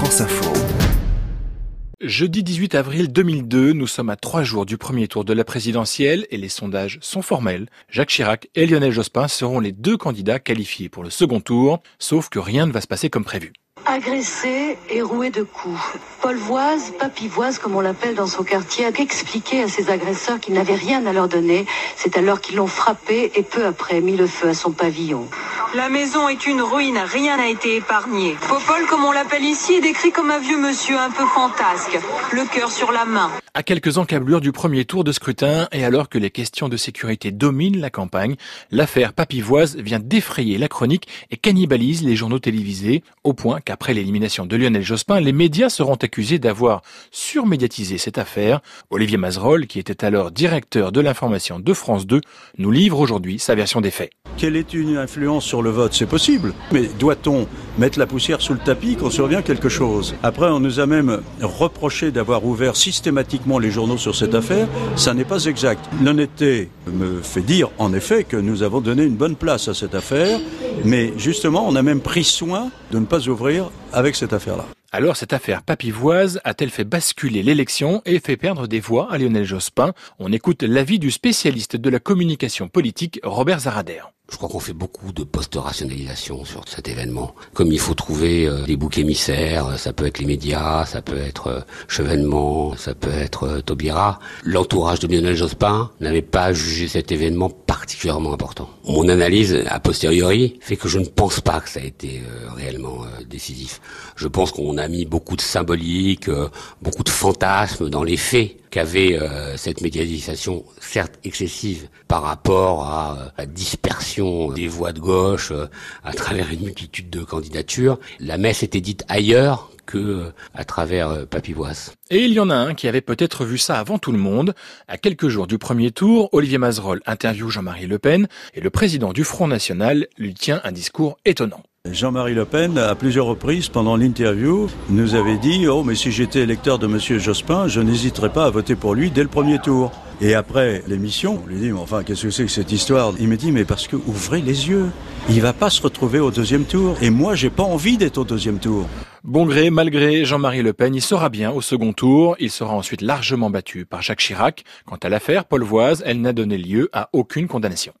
France Info. Jeudi 18 avril 2002, nous sommes à trois jours du premier tour de la présidentielle et les sondages sont formels. Jacques Chirac et Lionel Jospin seront les deux candidats qualifiés pour le second tour, sauf que rien ne va se passer comme prévu. Agressé et roué de coups. Paul Voise, Papivoise comme on l'appelle dans son quartier, a expliqué à ses agresseurs qu'il n'avait rien à leur donner. C'est alors qu'ils l'ont frappé et peu après mis le feu à son pavillon. La maison est une ruine, rien n'a été épargné. Popol, comme on l'appelle ici, est décrit comme un vieux monsieur un peu fantasque, le cœur sur la main. À quelques encablures du premier tour de scrutin et alors que les questions de sécurité dominent la campagne, l'affaire Papivoise vient d'effrayer la chronique et cannibalise les journaux télévisés au point qu'après l'élimination de Lionel Jospin, les médias seront accusés d'avoir surmédiatisé cette affaire. Olivier Mazerolle, qui était alors directeur de l'information de France 2, nous livre aujourd'hui sa version des faits. Quelle est une influence sur le vote C'est possible. Mais doit-on mettre la poussière sous le tapis quand survient quelque chose? Après, on nous a même reproché d'avoir ouvert systématiquement les journaux sur cette affaire. Ça n'est pas exact. L'honnêteté me fait dire, en effet, que nous avons donné une bonne place à cette affaire. Mais justement, on a même pris soin de ne pas ouvrir avec cette affaire-là. Alors cette affaire papivoise a-t-elle fait basculer l'élection et fait perdre des voix à Lionel Jospin? On écoute l'avis du spécialiste de la communication politique Robert Zarader. Je crois qu'on fait beaucoup de post-rationalisation sur cet événement. Comme il faut trouver euh, des boucs émissaires, euh, ça peut être les médias, ça peut être euh, Chevènement, ça peut être Taubira. L'entourage de Lionel Jospin n'avait pas jugé cet événement particulièrement important. Mon analyse a posteriori fait que je ne pense pas que ça a été réellement décisif. Je pense qu'on a mis beaucoup de symbolique, beaucoup de fantasmes dans les faits qu'avait cette médiatisation, certes excessive, par rapport à la dispersion des voix de gauche euh, à travers une multitude de candidatures. La messe était dite ailleurs que euh, à travers euh, Papivoise. Et il y en a un qui avait peut-être vu ça avant tout le monde. À quelques jours du premier tour, Olivier Mazerolle interviewe Jean-Marie Le Pen et le président du Front National lui tient un discours étonnant. Jean-Marie Le Pen, à plusieurs reprises pendant l'interview, nous avait dit Oh, mais si j'étais électeur de M. Jospin, je n'hésiterais pas à voter pour lui dès le premier tour. Et après l'émission, on lui dit Mais enfin, qu'est-ce que c'est que cette histoire? Il me dit Mais parce que ouvrez les yeux, il va pas se retrouver au deuxième tour. Et moi, j'ai pas envie d'être au deuxième tour. Bon gré, malgré Jean-Marie Le Pen, il sera bien au second tour. Il sera ensuite largement battu par Jacques Chirac. Quant à l'affaire Paul Voise, elle n'a donné lieu à aucune condamnation.